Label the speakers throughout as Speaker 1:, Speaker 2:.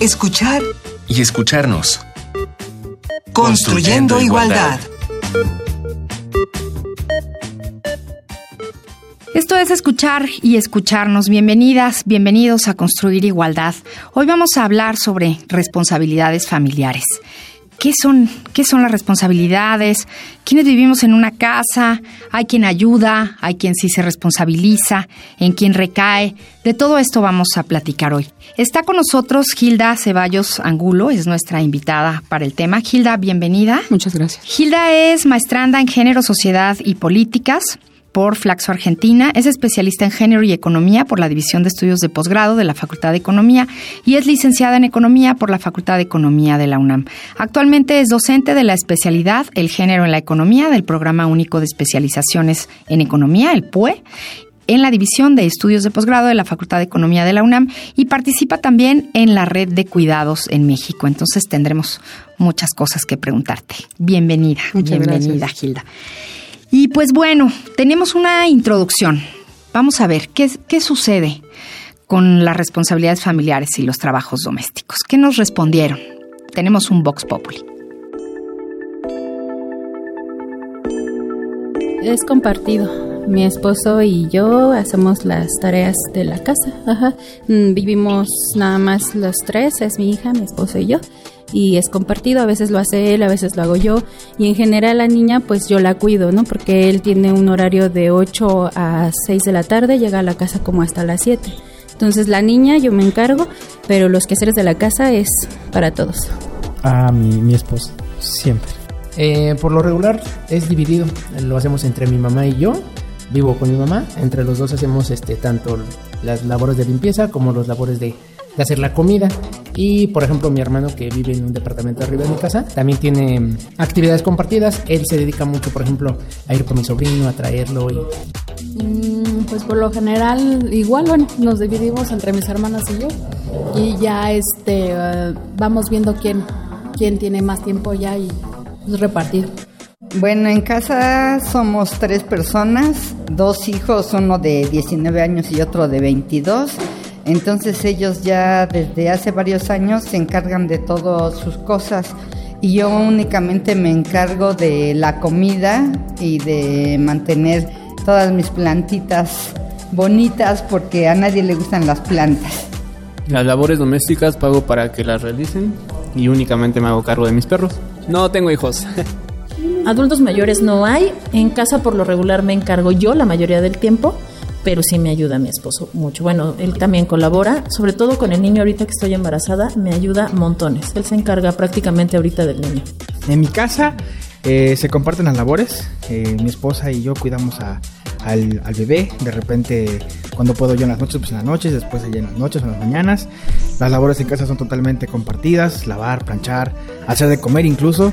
Speaker 1: escuchar
Speaker 2: y escucharnos.
Speaker 1: Construyendo, igualdad.
Speaker 3: Esto es escuchar y escucharnos. Bienvenidas, bienvenidos a Construir Igualdad. Hoy vamos a hablar sobre responsabilidades familiares. ¿Qué son, ¿Qué son las responsabilidades? ¿Quiénes vivimos en una casa? ¿Hay quien ayuda? ¿Hay quien sí se responsabiliza? ¿En quién recae? De todo esto vamos a platicar hoy. Está con nosotros Gilda Ceballos Angulo, es nuestra invitada para el tema. Gilda, bienvenida.
Speaker 4: Muchas gracias.
Speaker 3: Gilda es maestranda en género, sociedad y políticas por Flaxo Argentina, es especialista en género y economía por la División de Estudios de Posgrado de la Facultad de Economía y es licenciada en economía por la Facultad de Economía de la UNAM. Actualmente es docente de la especialidad El género en la economía del Programa Único de Especializaciones en Economía, el PUE, en la División de Estudios de Posgrado de la Facultad de Economía de la UNAM y participa también en la Red de Cuidados en México. Entonces tendremos muchas cosas que preguntarte. Bienvenida,
Speaker 4: Muchas
Speaker 3: bienvenida,
Speaker 4: gracias.
Speaker 3: Gilda. Y pues bueno, tenemos una introducción. Vamos a ver qué, qué sucede con las responsabilidades familiares y los trabajos domésticos. ¿Qué nos respondieron? Tenemos un Vox Populi.
Speaker 4: Es compartido. Mi esposo y yo hacemos las tareas de la casa. Ajá. Mm, Vivimos nada más los tres, es mi hija, mi esposo y yo. Y es compartido, a veces lo hace él, a veces lo hago yo. Y en general la niña pues yo la cuido, ¿no? Porque él tiene un horario de 8 a 6 de la tarde, llega a la casa como hasta las 7. Entonces la niña yo me encargo, pero los quehaceres de la casa es para todos.
Speaker 5: A mi, mi esposa, siempre. Eh, por lo regular es dividido, lo hacemos entre mi mamá y yo. Vivo con mi mamá, entre los dos hacemos este tanto las labores de limpieza como las labores de, de hacer la comida. Y por ejemplo, mi hermano que vive en un departamento arriba de mi casa también tiene mm, actividades compartidas. Él se dedica mucho, por ejemplo, a ir con mi sobrino, a traerlo y
Speaker 6: Mm, Pues por lo general, igual, bueno, nos dividimos entre mis hermanas y yo. Y ya este eh, vamos viendo quién, quién tiene más tiempo ya y pues, repartir.
Speaker 7: Bueno, en casa somos tres personas, dos hijos, uno de 19 años y otro de 22. Entonces ellos ya desde hace varios años se encargan de todas sus cosas y yo únicamente me encargo de la comida y de mantener todas mis plantitas bonitas porque a nadie le gustan las plantas.
Speaker 8: Las labores domésticas pago para que las realicen y únicamente me hago cargo de mis perros. No tengo hijos.
Speaker 9: Adultos mayores no hay. En casa por lo regular me encargo yo la mayoría del tiempo, pero sí me ayuda mi esposo mucho. Bueno, él también colabora, sobre todo con el niño ahorita que estoy embarazada, me ayuda montones. Él se encarga prácticamente ahorita del niño.
Speaker 10: En mi casa eh, se comparten las labores. Eh, mi esposa y yo cuidamos a- al, al bebé. De repente, cuando puedo yo en las noches, pues en las noches. Después en las noches o en las mañanas. Las labores en casa son totalmente compartidas. Lavar, planchar, hacer de comer incluso.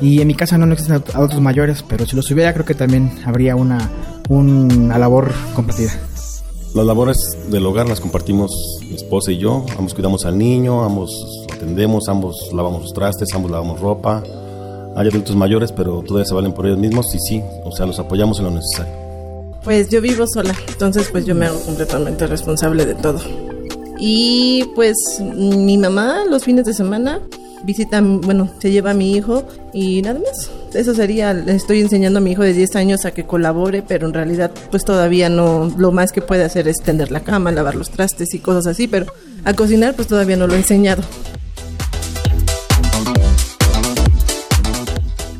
Speaker 10: Y en mi casa no, no existen adult- adultos mayores, pero si los hubiera creo que también habría una, una labor compartida.
Speaker 11: Las labores del hogar las compartimos mi esposa y yo. Ambos cuidamos al niño, ambos atendemos, ambos lavamos los trastes, ambos lavamos ropa. Hay adultos mayores, pero todavía se valen por ellos mismos y sí, o sea, los apoyamos en lo necesario.
Speaker 12: Pues yo vivo sola, entonces pues yo me hago completamente responsable de todo. Y pues mi mamá los fines de semana visita, bueno, se lleva a mi hijo y nada más. Eso sería, le estoy enseñando a mi hijo de 10 años a que colabore, pero en realidad pues todavía no, lo más que puede hacer es tender la cama, lavar los trastes y cosas así, pero a cocinar pues todavía no lo he enseñado.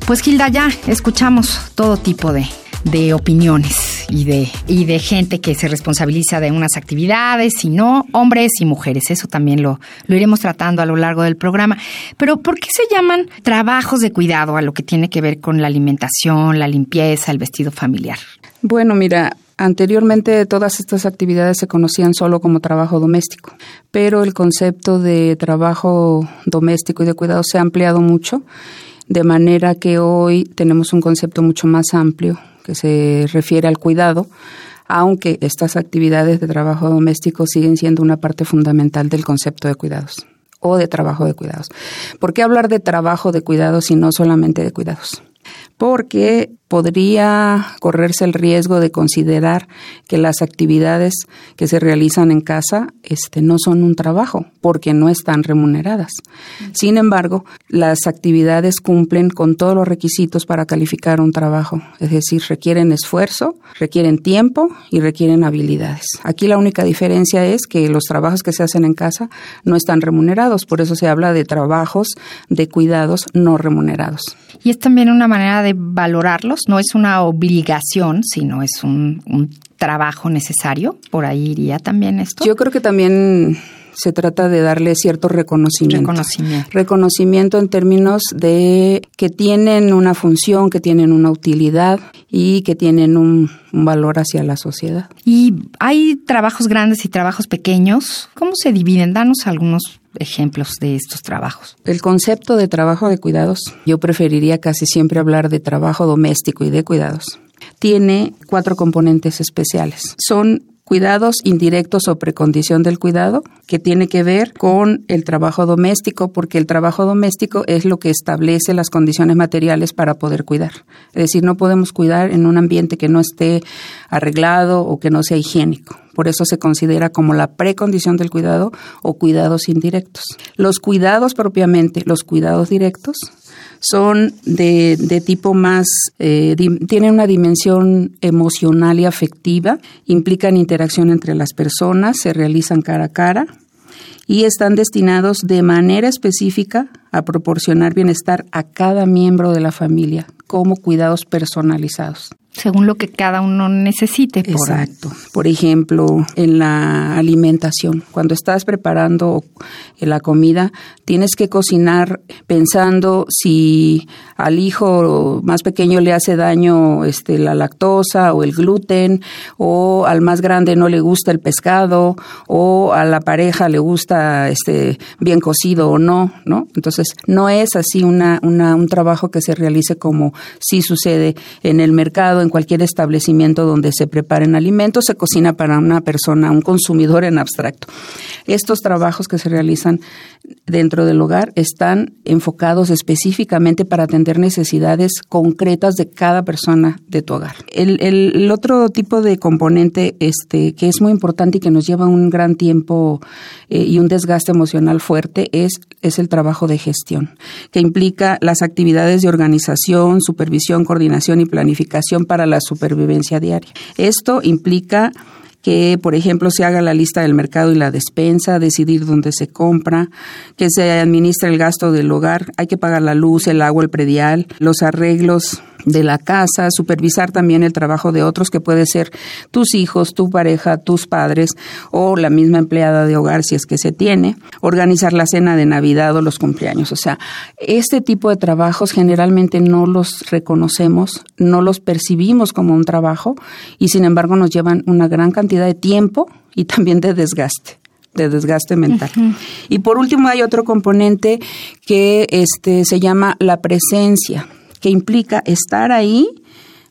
Speaker 3: Pues Gilda, ya escuchamos todo tipo de, de opiniones y de, y de gente que se responsabiliza de unas actividades y no, hombres y mujeres. Eso también lo, lo iremos tratando a lo largo del programa. Pero ¿por qué se llaman trabajos de cuidado a lo que tiene que ver con la alimentación, la limpieza, el vestido familiar?
Speaker 4: Bueno, mira, anteriormente todas estas actividades se conocían solo como trabajo doméstico, pero el concepto de trabajo doméstico y de cuidado se ha ampliado mucho, de manera que hoy tenemos un concepto mucho más amplio que se refiere al cuidado, aunque estas actividades de trabajo doméstico siguen siendo una parte fundamental del concepto de cuidados o de trabajo de cuidados. ¿Por qué hablar de trabajo de cuidados y no solamente de cuidados? Porque
Speaker 1: podría correrse el riesgo de considerar que las actividades que se realizan en casa este, no son un trabajo porque no están remuneradas. Sin embargo, las actividades cumplen con todos los requisitos para calificar un trabajo, es decir, requieren esfuerzo, requieren tiempo y requieren habilidades. Aquí la única diferencia es que los trabajos que se hacen en casa no están remunerados, por eso se habla de trabajos de cuidados no remunerados.
Speaker 3: Y es también una manera de no es una obligación, sino es un, trabajo necesario. Por ahí iría también esto.
Speaker 1: Yo creo que también se trata de darle cierto reconocimiento.
Speaker 3: Reconocimiento.
Speaker 1: Reconocimiento en términos de que tienen una función, que tienen una utilidad y que tienen un, un, valor hacia la sociedad.
Speaker 3: Y hay trabajos grandes y trabajos pequeños. ¿Cómo se dividen? Danos algunos ejemplos de estos trabajos.
Speaker 1: El concepto de trabajo de cuidados, yo preferiría casi siempre hablar de trabajo doméstico y de cuidados. Tiene cuatro componentes especiales. Son cuidados indirectos o precondición del cuidado, que tiene que ver con el trabajo doméstico, porque el trabajo doméstico es lo que establece las condiciones materiales para poder cuidar. Es decir, no podemos cuidar en un ambiente que no esté arreglado o que no sea higiénico. Por eso se considera como la precondición del cuidado o cuidados indirectos. Los cuidados propiamente, los cuidados directos, son de, de tipo más, eh, tienen una dimensión emocional y afectiva, implican interacción entre las personas, se realizan cara a cara y están destinados de manera específica a proporcionar bienestar a cada miembro de la familia como cuidados personalizados
Speaker 3: según lo que cada uno necesite.
Speaker 1: Exacto. Por ejemplo, en la alimentación, cuando estás preparando la comida, tienes que cocinar pensando si al hijo más pequeño le hace daño este, la lactosa o el gluten, o al más grande no le gusta el pescado, o a la pareja le gusta este, bien cocido o no, ¿no? Entonces, no es así una, una, un trabajo que se realice como si sucede en el mercado en cualquier establecimiento donde se preparen alimentos, se cocina para una persona, un consumidor en abstracto. Estos trabajos que se realizan dentro del hogar están enfocados específicamente para atender necesidades concretas de cada persona de tu hogar. El, otro tipo de componente este, que es muy importante y que nos lleva un gran tiempo eh, y un desgaste emocional fuerte es, es el trabajo de gestión, que implica las actividades de organización, supervisión, coordinación y planificación para la supervivencia diaria. Esto implica que, por ejemplo, se haga la lista del mercado y la despensa, decidir dónde se compra, que se administre el gasto del hogar, hay que pagar la luz, el agua, el predial, los arreglos de la casa, supervisar también el trabajo de otros, que puede ser tus hijos, tu pareja, tus padres o la misma empleada de hogar si es que se tiene, organizar la cena de Navidad o los cumpleaños. O sea, este tipo de trabajos generalmente no los reconocemos, no los percibimos como un trabajo y sin embargo nos llevan una gran cantidad de tiempo y también de desgaste de desgaste mental. Y por último hay otro componente que este se llama la presencia que implica estar ahí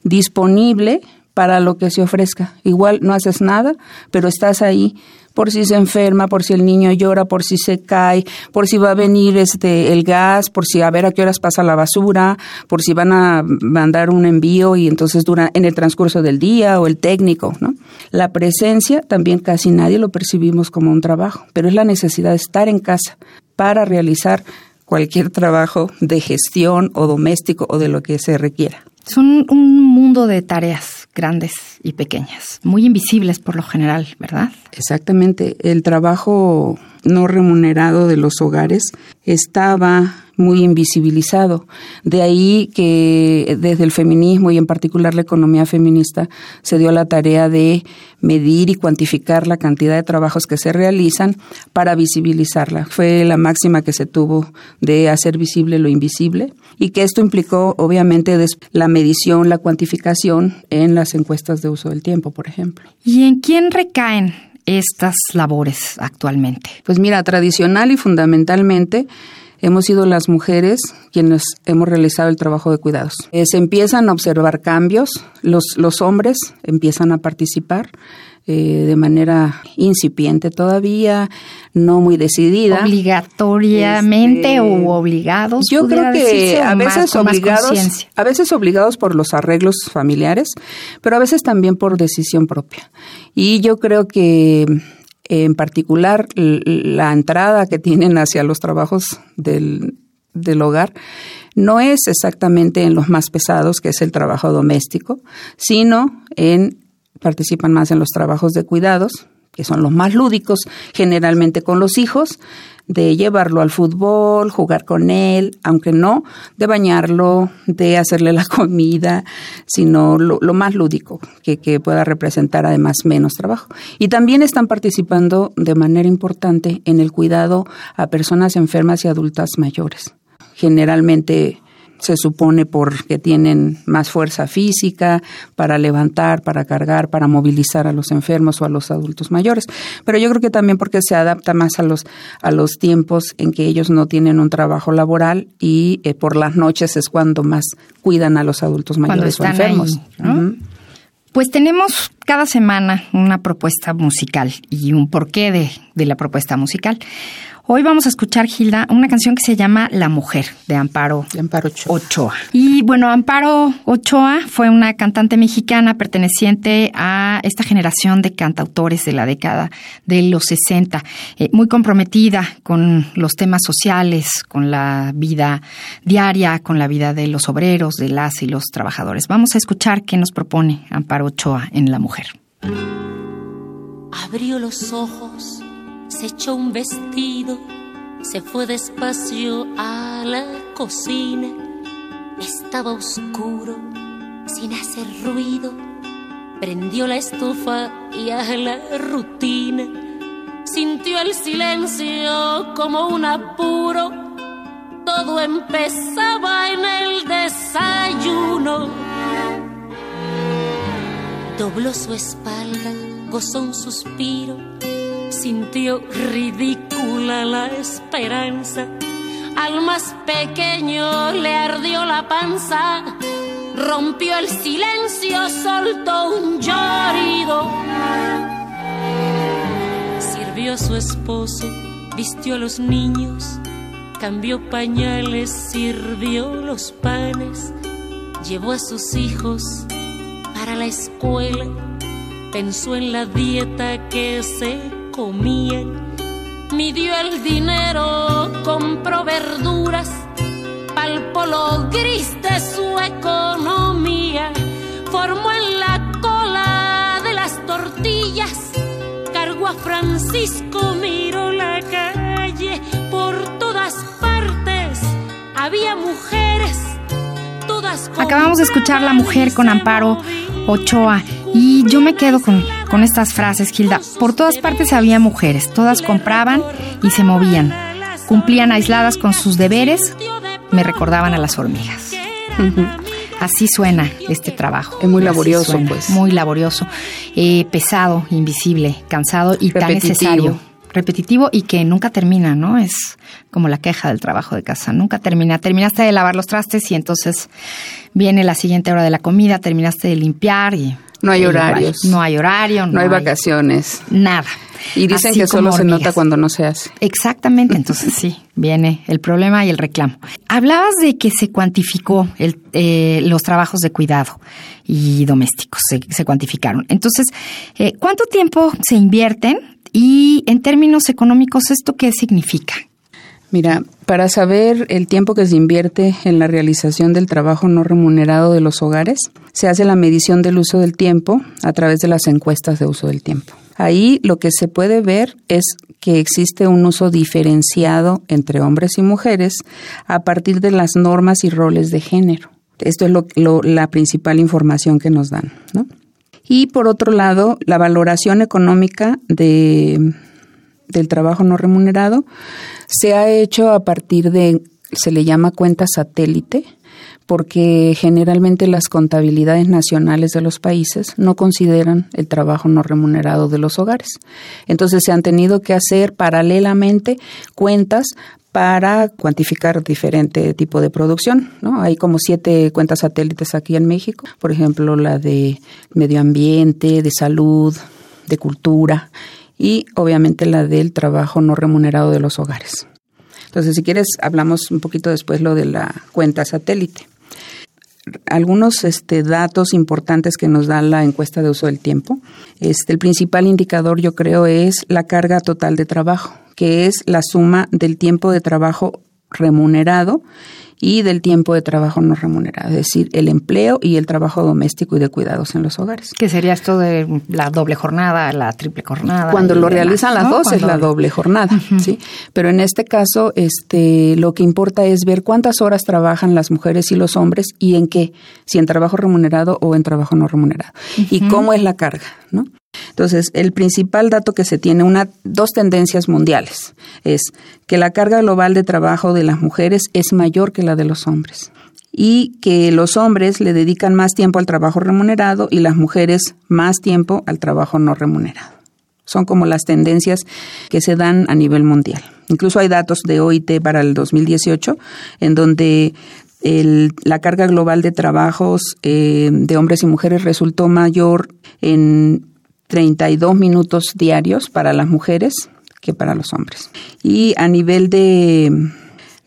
Speaker 1: disponible para lo que se ofrezca. Igual no haces nada, pero estás ahí por si se enferma, por si el niño llora, por si se cae, por si va a venir este el gas, por si a ver a qué horas pasa la basura, por si van a mandar un envío y entonces dura en el transcurso del día o el técnico, ¿no? La presencia también casi nadie lo percibimos como un trabajo, pero es la necesidad de estar en casa para realizar cualquier trabajo de gestión o doméstico o de lo que se requiera.
Speaker 3: Son un mundo de tareas grandes y pequeñas, muy invisibles por lo general, ¿verdad?
Speaker 1: Exactamente. El trabajo no remunerado de los hogares estaba muy invisibilizado. De ahí que desde el feminismo y en particular la economía feminista se dio la tarea de medir y cuantificar la cantidad de trabajos que se realizan para visibilizarla. Fue la máxima que se tuvo de hacer visible lo invisible y que esto implicó obviamente la medición, la cuantificación en las encuestas de uso del tiempo, por ejemplo.
Speaker 3: ¿Y en quién recaen estas labores actualmente?
Speaker 1: Pues mira, tradicional y fundamentalmente hemos sido las mujeres quienes hemos realizado el trabajo de cuidados. Eh, se empiezan a observar cambios, los, los hombres empiezan a participar eh, de manera incipiente todavía, no muy decidida.
Speaker 3: Obligatoriamente o este, obligados.
Speaker 1: Yo creo que a veces obligados, a veces obligados por los arreglos familiares, pero a veces también por decisión propia. Y yo creo que en particular la entrada que tienen hacia los trabajos del, del hogar no es exactamente en los más pesados, que es el trabajo doméstico, sino en participan más en los trabajos de cuidados, que son los más lúdicos, generalmente con los hijos, de llevarlo al fútbol, jugar con él, aunque no de bañarlo, de hacerle la comida, sino lo, más lúdico, que, que, pueda representar además menos trabajo. Y también están participando de manera importante en el cuidado a personas enfermas y adultas mayores. Generalmente se supone porque tienen más fuerza física para levantar, para cargar, para movilizar a los enfermos o a los adultos mayores. Pero yo creo que también porque se adapta más a los, a los tiempos en que ellos no tienen un trabajo laboral y eh, por las noches es cuando más cuidan a los adultos mayores o enfermos.
Speaker 3: Pues tenemos cada semana una propuesta musical y un porqué de, de la propuesta musical. Hoy vamos a escuchar, Gilda, una canción que se llama La Mujer, de Amparo,
Speaker 1: Amparo
Speaker 3: Ochoa. Y bueno, Amparo Ochoa fue una cantante mexicana perteneciente a esta generación de cantautores de la década de los 60, eh, muy comprometida con los temas sociales, con la vida diaria, con la vida de los obreros, de las y los trabajadores. Vamos a escuchar qué nos propone Amparo Ochoa en La Mujer.
Speaker 2: Abrió los ojos se echó un vestido, se fue despacio a la cocina. Estaba oscuro, sin hacer ruido. Prendió la estufa y a la rutina. Sintió el silencio como un apuro. Todo empezaba en el desayuno. Dobló su espalda, gozó un suspiro sintió ridícula la esperanza. Al más pequeño le ardió la panza, rompió el silencio, soltó un llorido. Sirvió a su esposo, vistió a los niños, cambió pañales, sirvió los panes, llevó a sus hijos para la escuela, pensó en la dieta que se comían. Midió el dinero, compró verduras, palpó lo gris de su economía. Formó en la cola de las tortillas, cargó a Francisco, miró la calle. Por todas partes había mujeres, todas.
Speaker 3: Acabamos de escuchar La Mujer con Amparo Ochoa. Y yo me quedo con, con estas frases, Gilda. Por todas partes había mujeres, todas compraban y se movían. Cumplían aisladas con sus deberes, me recordaban a las hormigas. Así suena este trabajo.
Speaker 1: Es muy laborioso, pues.
Speaker 3: Muy laborioso, eh, pesado, invisible, cansado y tan necesario. Repetitivo y que nunca termina, ¿no? Es como la queja del trabajo de casa. Nunca termina. Terminaste de lavar los trastes y entonces viene la siguiente hora de la comida, terminaste de limpiar y
Speaker 1: no hay horarios.
Speaker 3: No hay horario.
Speaker 1: No, hay, vacaciones.
Speaker 3: Nada.
Speaker 1: Y dicen que solo se nota cuando no se hace.
Speaker 3: Exactamente, entonces sí, viene el problema y el reclamo. Hablabas de que se cuantificó el, eh, los trabajos de cuidado y domésticos, se, cuantificaron. Entonces, eh, ¿cuánto tiempo se invierten y en términos económicos esto qué significa?
Speaker 1: Mira, para saber el tiempo que se invierte en la realización del trabajo no remunerado de los hogares, se hace la medición del uso del tiempo a través de las encuestas de uso del tiempo. Ahí lo que se puede ver es que existe un uso diferenciado entre hombres y mujeres a partir de las normas y roles de género. Esto es la principal información que nos dan. Y por otro lado, la valoración económica de del trabajo no remunerado se ha hecho a partir de, se le llama cuenta satélite, porque generalmente las contabilidades nacionales de los países no consideran el trabajo no remunerado de los hogares. Entonces se han tenido que hacer paralelamente cuentas para cuantificar diferente tipo de producción. ¿no? Hay como siete cuentas satélites aquí en México, por ejemplo, la de medio ambiente, de salud, de cultura y obviamente la del trabajo no remunerado de los hogares. Entonces, si quieres, hablamos un poquito después lo de la cuenta satélite. Algunos este, datos importantes que nos da la encuesta de uso del tiempo. Este, el principal indicador, yo creo, es la carga total de trabajo, que es la suma del tiempo de trabajo remunerado y del tiempo de trabajo no remunerado, es decir, el empleo y el trabajo doméstico y de cuidados en los hogares.
Speaker 3: ¿Qué sería esto de la doble jornada, la triple jornada?
Speaker 1: Cuando lo realizan las dos es la doble jornada, ¿sí? Pero en este caso, este, lo que importa es ver cuántas horas trabajan las mujeres y los hombres y en qué, si en trabajo remunerado o en trabajo no remunerado, y cómo es la carga, ¿no? Entonces, el principal dato que se tiene, una, dos tendencias mundiales, es que la carga global de trabajo de las mujeres es mayor que la de los hombres y que los hombres le dedican más tiempo al trabajo remunerado y las mujeres más tiempo al trabajo no remunerado. Son como las tendencias que se dan a nivel mundial. Incluso hay datos de OIT para el 2018 en donde la carga global de trabajos eh, de hombres y mujeres resultó mayor en 32 minutos diarios para las mujeres que para los hombres. Y a nivel de,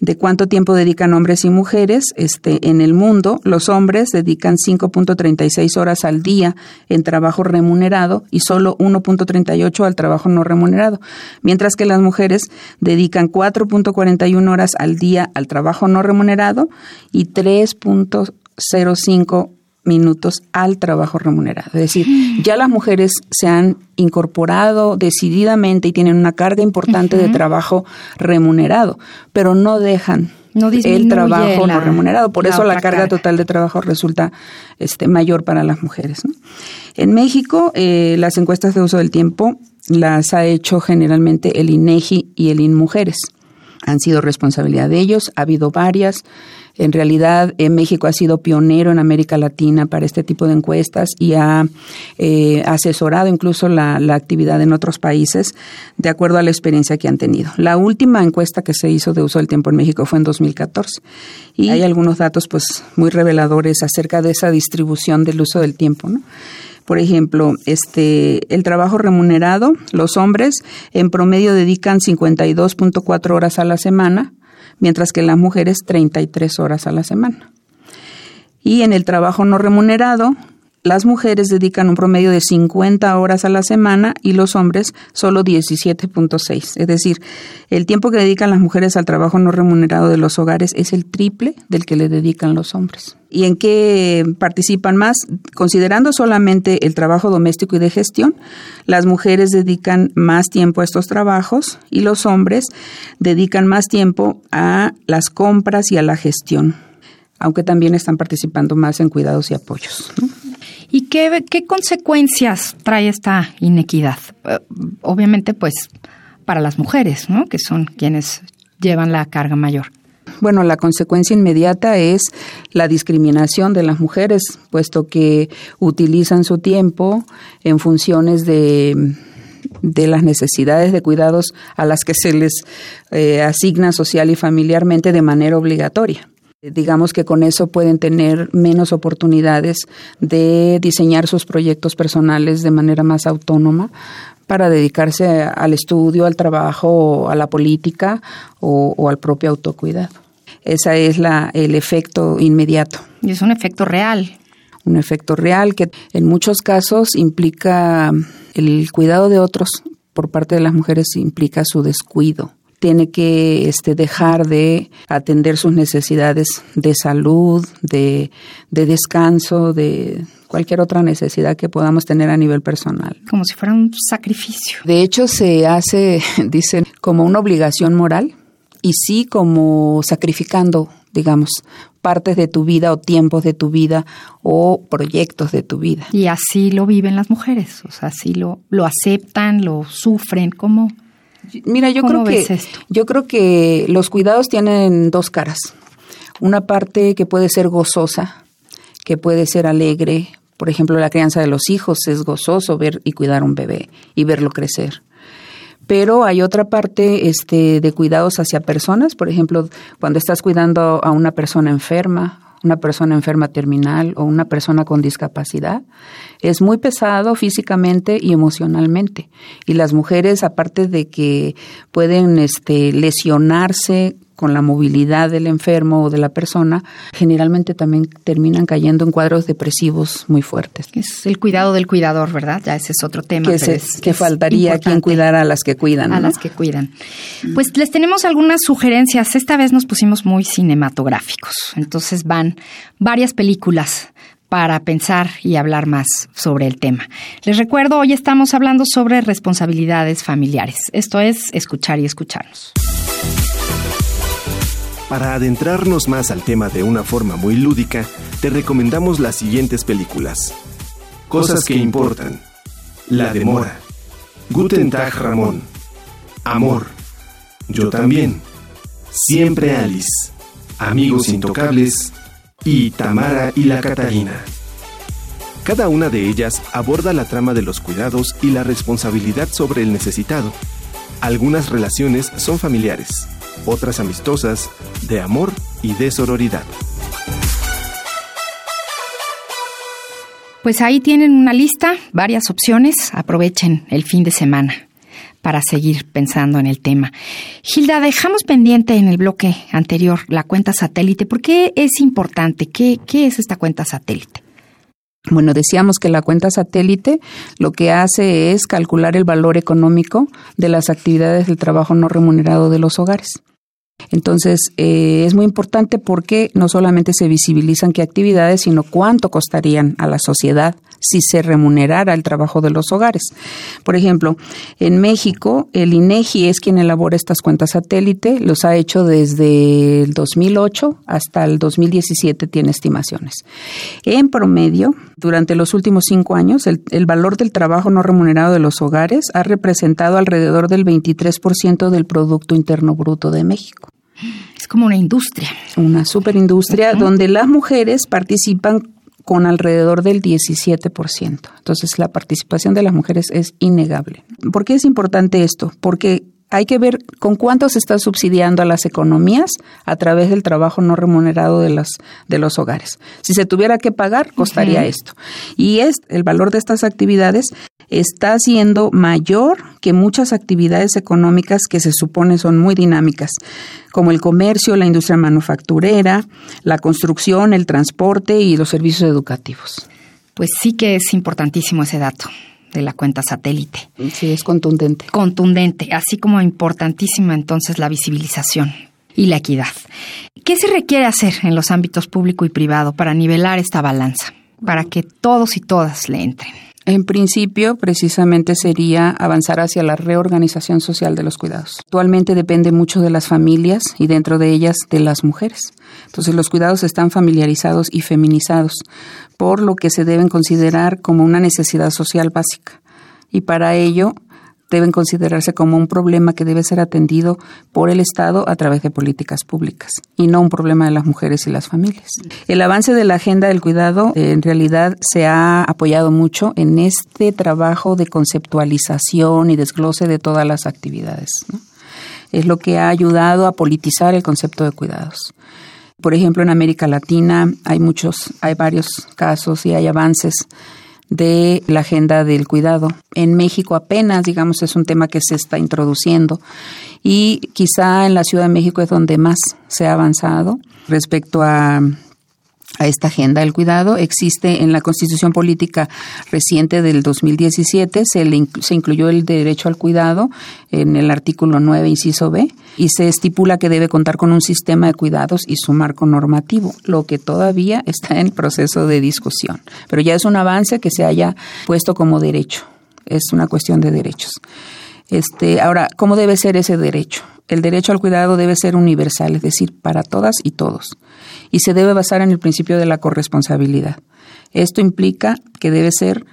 Speaker 1: de cuánto tiempo dedican hombres y mujeres, este, en el mundo. Los hombres dedican 5.36 horas al día en trabajo remunerado y solo 1.38 al trabajo no remunerado, mientras que las mujeres dedican 4.41 horas al día al trabajo no remunerado y 3.05 minutos al trabajo remunerado. Es decir, ya las mujeres se han incorporado decididamente y tienen una carga importante de trabajo remunerado, pero no dejan el trabajo no remunerado. Por eso la carga, total de trabajo resulta este, mayor para las mujeres. En México, eh, las encuestas de uso del tiempo las ha hecho generalmente el INEGI y el INMujeres. Han sido responsabilidad de ellos, ha habido varias. En realidad, en México ha sido pionero en América Latina para este tipo de encuestas y ha eh, asesorado incluso la, actividad en otros países de acuerdo a la experiencia que han tenido. La última encuesta que se hizo de uso del tiempo en México fue en 2014 y hay algunos datos pues muy reveladores acerca de esa distribución del uso del tiempo, Por ejemplo, este, el trabajo remunerado, los hombres en promedio dedican 52.4 horas a la semana, mientras que las mujeres 33 horas a la semana. Y en el trabajo no remunerado, las mujeres dedican un promedio de 50 horas a la semana y los hombres solo 17.6. Es decir, el tiempo que dedican las mujeres al trabajo no remunerado de los hogares es el triple del que le dedican los hombres. ¿Y en qué participan más? Considerando solamente el trabajo doméstico y de gestión, las mujeres dedican más tiempo a estos trabajos y los hombres dedican más tiempo a las compras y a la gestión, aunque también están participando más en cuidados y apoyos.
Speaker 3: ¿Y qué, qué consecuencias trae esta inequidad? Eh, obviamente, pues, para las mujeres, ¿no? Que son quienes llevan la carga mayor.
Speaker 1: Bueno, la consecuencia inmediata es la discriminación de las mujeres, puesto que utilizan su tiempo en funciones de, de las necesidades de cuidados a las que se les eh, asigna social y familiarmente de manera obligatoria. Digamos que con eso pueden tener menos oportunidades de diseñar sus proyectos personales de manera más autónoma para dedicarse al estudio, al trabajo, a la política o, al propio autocuidado. Ese es la, el efecto inmediato.
Speaker 3: Y es un efecto real.
Speaker 1: Un efecto real que en muchos casos implica el cuidado de otros por parte de las mujeres implica su descuido tiene que este, dejar de atender sus necesidades de salud, de, de descanso, de cualquier otra necesidad que podamos tener a nivel personal.
Speaker 3: Como si fuera un sacrificio.
Speaker 1: De hecho, se hace, dicen, como una obligación moral y sí como sacrificando, digamos, partes de tu vida o tiempos de tu vida o proyectos de tu vida.
Speaker 3: Y así lo viven las mujeres, o sea, así lo, lo aceptan, lo sufren, ¿cómo?
Speaker 1: Mira, yo creo que yo creo que los cuidados tienen dos caras. Una parte que puede ser gozosa, que puede ser alegre. Por ejemplo, la crianza de los hijos es gozoso ver y cuidar un bebé y verlo crecer. Pero hay otra parte este, de cuidados hacia personas, por ejemplo, cuando estás cuidando a una persona enferma, una persona enferma terminal o una persona con discapacidad, es muy pesado físicamente y emocionalmente. Y las mujeres, aparte de que pueden este, lesionarse con la movilidad del enfermo o de la persona, generalmente también terminan cayendo en cuadros depresivos muy fuertes.
Speaker 3: Es el cuidado del cuidador, ¿verdad? Ya ese es otro tema.
Speaker 1: Que, que faltaría quien cuidara a las que cuidan.
Speaker 3: A las que cuidan. Pues les tenemos algunas sugerencias. Esta vez nos pusimos muy cinematográficos. Entonces van varias películas para pensar y hablar más sobre el tema. Les recuerdo, hoy estamos hablando sobre responsabilidades familiares. Esto es escuchar y escucharnos.
Speaker 13: Para adentrarnos más al tema de una forma muy lúdica, te recomendamos las siguientes películas. Cosas que importan. La demora. Guten Tag Ramón. Amor. Yo también. Siempre Alice. Amigos Intocables y Tamara y la Catarina. Cada una de ellas aborda la trama de los cuidados y la responsabilidad sobre el necesitado. Algunas relaciones son familiares, otras amistosas, de amor y de sororidad.
Speaker 3: Pues ahí tienen una lista, varias opciones, aprovechen el fin de semana para seguir pensando en el tema. Gilda, dejamos pendiente en el bloque anterior la cuenta satélite. ¿Por qué es importante? ¿Qué, qué es esta cuenta satélite?
Speaker 1: Bueno, decíamos que la cuenta satélite lo que hace es calcular el valor económico de las actividades del trabajo no remunerado de los hogares. Entonces, eh, es muy importante porque no solamente se visibilizan qué actividades, sino cuánto costarían a la sociedad si se remunerara el trabajo de los hogares. Por ejemplo, en México, el INEGI es quien elabora estas cuentas satélite, los ha hecho desde el 2008 hasta el 2017, tiene estimaciones. En promedio, durante los últimos cinco años, el, el valor del trabajo no remunerado de los hogares ha representado alrededor del 23% del Producto Interno Bruto de México.
Speaker 3: Es como una industria.
Speaker 1: Una superindustria donde las mujeres participan con alrededor del 17%. Entonces, la participación de las mujeres es innegable. ¿Por qué es importante esto? Porque hay que ver con cuánto se está subsidiando a las economías a través del trabajo no remunerado de los, de los hogares. Si se tuviera que pagar, costaría esto. Y es, el valor de estas actividades está siendo mayor que muchas actividades económicas que se supone son muy dinámicas, como el comercio, la industria manufacturera, la construcción, el transporte y los servicios educativos.
Speaker 3: Pues sí que es importantísimo ese dato de la cuenta satélite.
Speaker 1: Sí, es contundente.
Speaker 3: Contundente, así como importantísima entonces la visibilización y la equidad. ¿Qué se requiere hacer en los ámbitos público y privado para nivelar esta balanza, para que todos y todas le entren?
Speaker 1: En principio, precisamente sería avanzar hacia la reorganización social de los cuidados. Actualmente depende mucho de las familias y dentro de ellas de las mujeres. Entonces los cuidados están familiarizados y feminizados, por lo que se deben considerar como una necesidad social básica. Y para ello deben considerarse como un problema que debe ser atendido por el Estado a través de políticas públicas y no un problema de las mujeres y las familias. El avance de la agenda del cuidado eh, en realidad se ha apoyado mucho en este trabajo de conceptualización y desglose de todas las actividades. Es lo que ha ayudado a politizar el concepto de cuidados. Por ejemplo, en América Latina hay muchos, hay varios casos y hay avances de la agenda del cuidado. En México apenas, digamos, es un tema que se está introduciendo y quizá en la Ciudad de México es donde más se ha avanzado respecto a a esta agenda del cuidado. Existe en la Constitución Política reciente del 2017, se, le, se incluyó el derecho al cuidado en el artículo 9, inciso B, y se estipula que debe contar con un sistema de cuidados y su marco normativo, lo que todavía está en proceso de discusión. Pero ya es un avance que se haya puesto como derecho. Es una cuestión de derechos. Este, ahora, ¿cómo debe ser ese derecho? El derecho al cuidado debe ser universal, es decir, para todas y todos y se debe basar en el principio de la corresponsabilidad. Esto implica que debe ser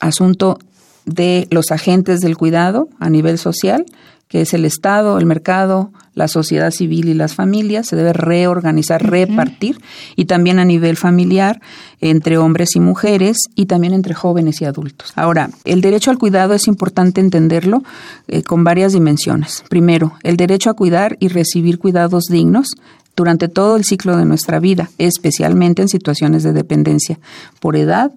Speaker 1: asunto de los agentes del cuidado a nivel social, que es el Estado, el mercado, la sociedad civil y las familias, se debe reorganizar, repartir, y también a nivel familiar, entre hombres y mujeres, y también entre jóvenes y adultos. Ahora, el derecho al cuidado es importante entenderlo eh, con varias dimensiones. Primero, el derecho a cuidar y recibir cuidados dignos durante todo el ciclo de nuestra vida, especialmente en situaciones de dependencia por edad,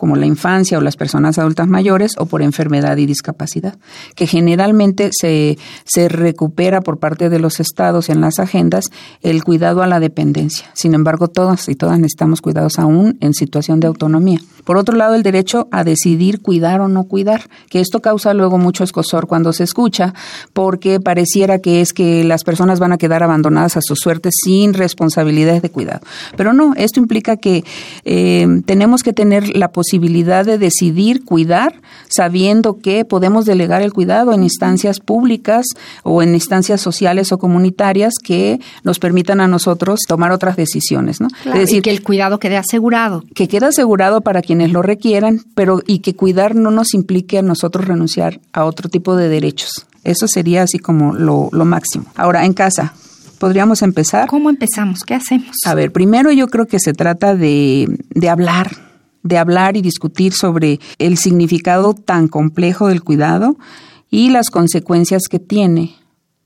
Speaker 1: como la infancia o las personas adultas mayores, o por enfermedad y discapacidad, que generalmente se, se recupera por parte de los estados en las agendas el cuidado a la dependencia. Sin embargo, todas y todas necesitamos cuidados aún en situación de autonomía. Por otro lado, el derecho a decidir cuidar o no cuidar, que esto causa luego mucho escosor cuando se escucha, porque pareciera que es que las personas van a quedar abandonadas a su suerte sin responsabilidades de cuidado. Pero no, esto implica que eh, tenemos que tener la posibilidad posibilidad de decidir cuidar, sabiendo que podemos delegar el cuidado en instancias públicas o en instancias sociales o comunitarias que nos permitan a nosotros tomar otras decisiones, ¿no?
Speaker 3: es decir, que el cuidado quede asegurado.
Speaker 1: Que quede asegurado para quienes lo requieran, pero y que cuidar no nos implique a nosotros renunciar a otro tipo de derechos. Eso sería así como lo, lo máximo. Ahora, en casa, podríamos empezar.
Speaker 3: ¿Cómo empezamos? ¿Qué hacemos?
Speaker 1: A ver, primero yo creo que se trata de, de hablar de hablar y discutir sobre el significado tan complejo del cuidado y las consecuencias que tiene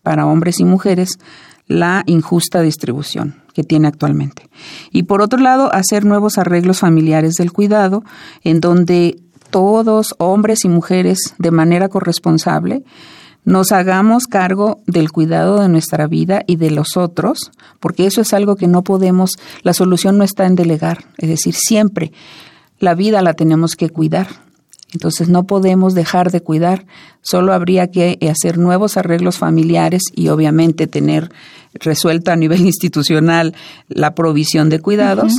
Speaker 1: para hombres y mujeres la injusta distribución que tiene actualmente. Y por otro lado, hacer nuevos arreglos familiares del cuidado en donde todos, hombres y mujeres, de manera corresponsable, nos hagamos cargo del cuidado de nuestra vida y de los otros, porque eso es algo que no podemos, la solución no está en delegar, es decir, siempre la vida la tenemos que cuidar. Entonces no podemos dejar de cuidar, solo habría que hacer nuevos arreglos familiares y obviamente tener resuelto a nivel institucional la provisión de cuidados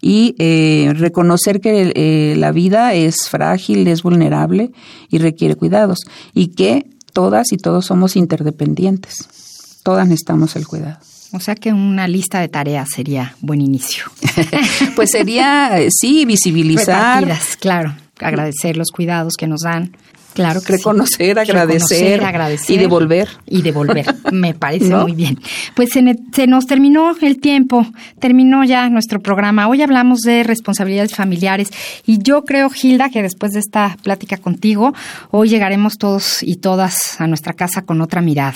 Speaker 1: y eh, reconocer que eh, la vida es frágil, es vulnerable y requiere cuidados y que todas y todos somos interdependientes, todas necesitamos el cuidado.
Speaker 3: O sea que una lista de tareas sería buen inicio.
Speaker 1: pues sería, eh, sí, visibilizar.
Speaker 3: claro. Agradecer los cuidados que nos dan. Claro que
Speaker 1: reconocer, agradecer,
Speaker 3: agradecer
Speaker 1: y devolver.
Speaker 3: Y devolver, me parece muy bien. Pues se, se, nos terminó el tiempo, terminó ya nuestro programa. Hoy hablamos de responsabilidades familiares y yo creo, Gilda, que después de esta plática contigo, hoy llegaremos todos y todas a nuestra casa con otra mirada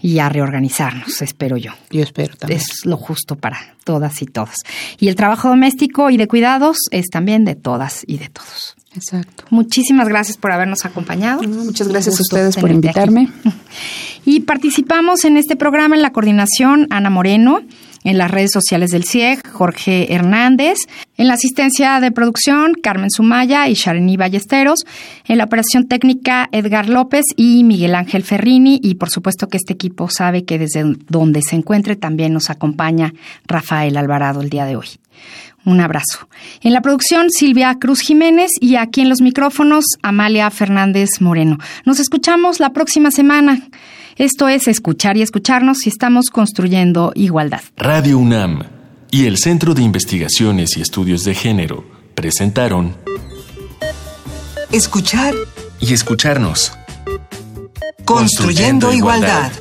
Speaker 3: y a reorganizarnos, espero yo.
Speaker 1: Yo espero también.
Speaker 3: Es lo justo para todas y todas. Y el trabajo doméstico y de cuidados es también de todas y de todos.
Speaker 1: Exacto.
Speaker 3: Muchísimas gracias por habernos acompañado.
Speaker 1: muchas gracias a ustedes por invitarme.
Speaker 3: Y participamos en este programa en la coordinación Ana Moreno, en las redes sociales del CIEG, Jorge Hernández, en la asistencia de producción, Carmen Sumaya y Shareni Ballesteros, en la operación técnica, Edgar López y Miguel Ángel Ferrini, y por supuesto que este equipo sabe que desde donde se encuentre también nos acompaña Rafael Alvarado el día de hoy. Un abrazo. En la producción, Silvia Cruz Jiménez y aquí en los micrófonos, Amalia Fernández Moreno. Nos escuchamos la próxima semana. Esto es escuchar y escucharnos si estamos construyendo igualdad.
Speaker 13: Radio UNAM y el Centro de Investigaciones y Estudios de Género presentaron
Speaker 14: Escuchar
Speaker 13: y escucharnos.
Speaker 14: Construyendo, igualdad.